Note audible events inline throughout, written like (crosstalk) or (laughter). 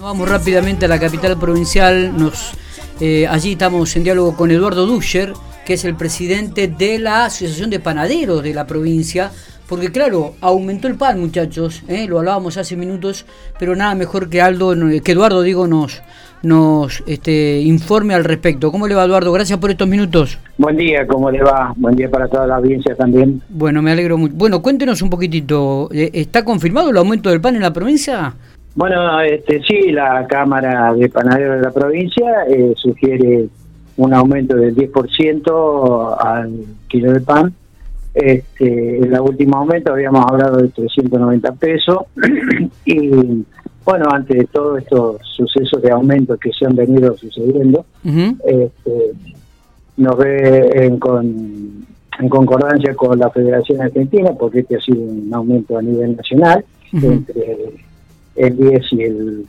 Vamos rápidamente a la capital provincial. Nos, eh, allí estamos en diálogo con Eduardo Duscher, que es el presidente de la Asociación de Panaderos de la provincia. Porque claro, aumentó el pan, muchachos, ¿eh? lo hablábamos hace minutos, pero nada mejor que Aldo, que Eduardo, digo, nos, nos este, informe al respecto. ¿Cómo le va, Eduardo? Gracias por estos minutos. Buen día, ¿cómo le va? Buen día para toda la audiencia también. Bueno, me alegro mucho. Bueno, cuéntenos un poquitito, ¿e-, ¿está confirmado el aumento del pan en la provincia? Bueno, este, sí, la Cámara de Panaderos de la provincia eh, sugiere un aumento del 10% al kilo de pan. Este, en el último aumento habíamos hablado de 390 pesos. (clears throat) Y bueno, ante todos estos sucesos de aumento que se han venido sucediendo, este, nos ve en, en concordancia con la Federación Argentina, porque este ha sido un aumento a nivel nacional, entre el 10 y el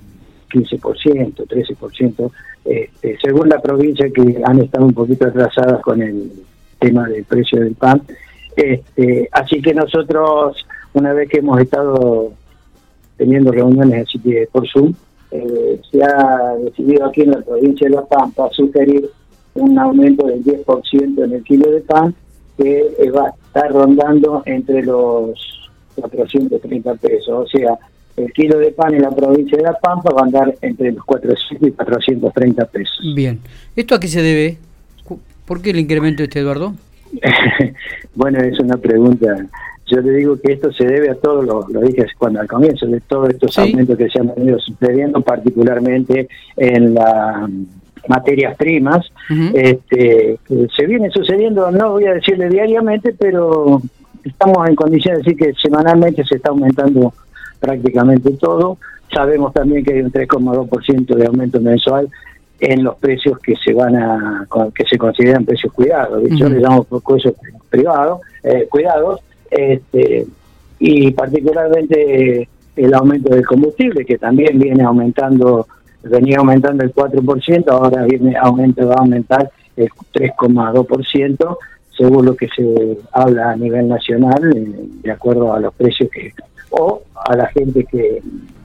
15%, 13%, este, según la provincia que han estado un poquito atrasadas con el tema del precio del pan. Este, así que nosotros, una vez que hemos estado teniendo reuniones así que por Zoom, eh, se ha decidido aquí en la provincia de La Pampa sugerir un aumento del 10% en el kilo de pan que va a estar rondando entre los 430 pesos, o sea, el kilo de pan en la provincia de La Pampa va a andar entre los 400 y 430 pesos. Bien. ¿Esto a qué se debe? ¿Por qué el incremento este, Eduardo? (laughs) bueno, es una pregunta. Yo le digo que esto se debe a todo, lo, lo dije cuando al comienzo, de todos estos aumentos que se han venido sucediendo, particularmente en las materias primas, este, que se viene sucediendo, no voy a decirle diariamente, pero estamos en condiciones de decir que semanalmente se está aumentando prácticamente todo. Sabemos también que hay un 3,2% de aumento mensual en los precios que se van a que se consideran precios cuidados. Yo le llamo precios privados, eh, cuidados, este, y particularmente el aumento del combustible que también viene aumentando, venía aumentando el 4%, ahora viene aumento va a aumentar el 3,2% según lo que se habla a nivel nacional, eh, de acuerdo a los precios que o a la gente que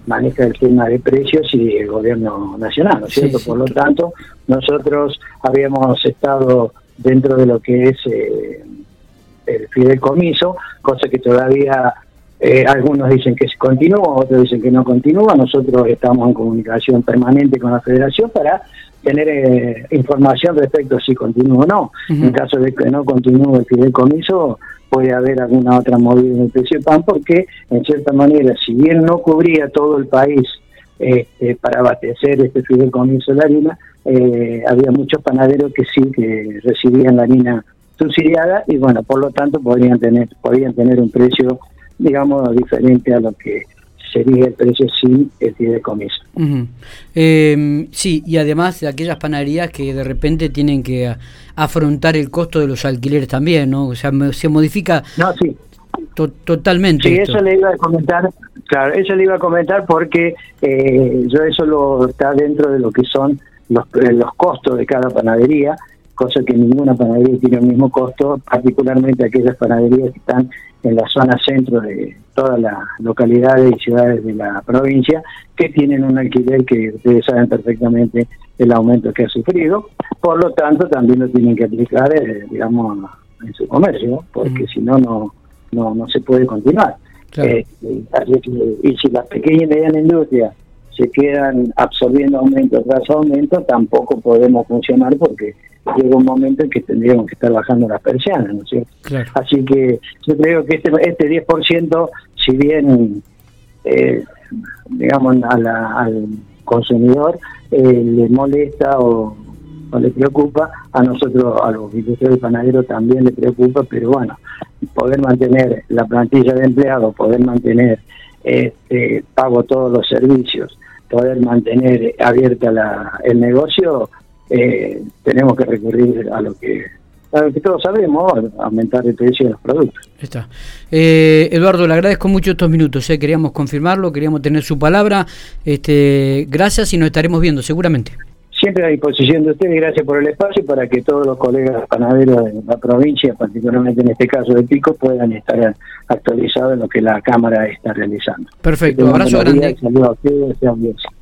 maneja el tema de precios y el gobierno nacional, ¿no es cierto? Por lo tanto, nosotros habíamos estado dentro de lo que es eh, el fideicomiso, cosa que todavía eh, algunos dicen que se continúa, otros dicen que no continúa. Nosotros estamos en comunicación permanente con la federación para tener eh, información respecto a si continúa o no. En caso de que no continúe el fideicomiso, puede haber alguna otra movida en el precio de pan, porque en cierta manera, si bien no cubría todo el país este, para abastecer este fideicomiso de la harina, eh, había muchos panaderos que sí que recibían la harina subsidiada y bueno, por lo tanto podrían tener podrían tener un precio digamos diferente a lo que sería el precio sin el fideicomiso. eh, sí, y además de aquellas panaderías que de repente tienen que afrontar el costo de los alquileres también, ¿no? O sea, se modifica no, sí. totalmente. Sí, eso le iba a comentar, claro, eso le iba a comentar porque eh, yo eso lo está dentro de lo que son los, los costos de cada panadería cosa que ninguna panadería tiene el mismo costo, particularmente aquellas panaderías que están en la zona centro de todas las localidades y ciudades de la provincia, que tienen un alquiler que ustedes saben perfectamente el aumento que ha sufrido, por lo tanto también lo tienen que aplicar, eh, digamos, en su comercio, porque si no, no no se puede continuar. Eh, y si las pequeñas y medianas industrias se quedan absorbiendo aumento tras aumento, tampoco podemos funcionar porque llega un momento en que tendríamos que estar bajando las persianas, ¿no es cierto? Así que yo creo que este, este 10%, si bien, eh, digamos, al consumidor eh, le molesta o, le preocupa, a nosotros, a los industriales panaderos también le preocupa, pero bueno, poder mantener la plantilla de empleados, poder mantener este, pago todos los servicios, poder mantener abierta la, el negocio, eh, tenemos que recurrir a lo que que todos sabemos, aumentar el precio de los productos. Está. Eh, Eduardo, le agradezco mucho estos minutos, eh. queríamos confirmarlo, queríamos tener su palabra. Este, gracias y nos estaremos viendo seguramente. Siempre a disposición de ustedes, gracias por el espacio para que todos los colegas panaderos de la provincia, particularmente en este caso de Pico, puedan estar actualizados en lo que la Cámara está realizando. Perfecto, abrazo grande. Saludos a ustedes, sean bien.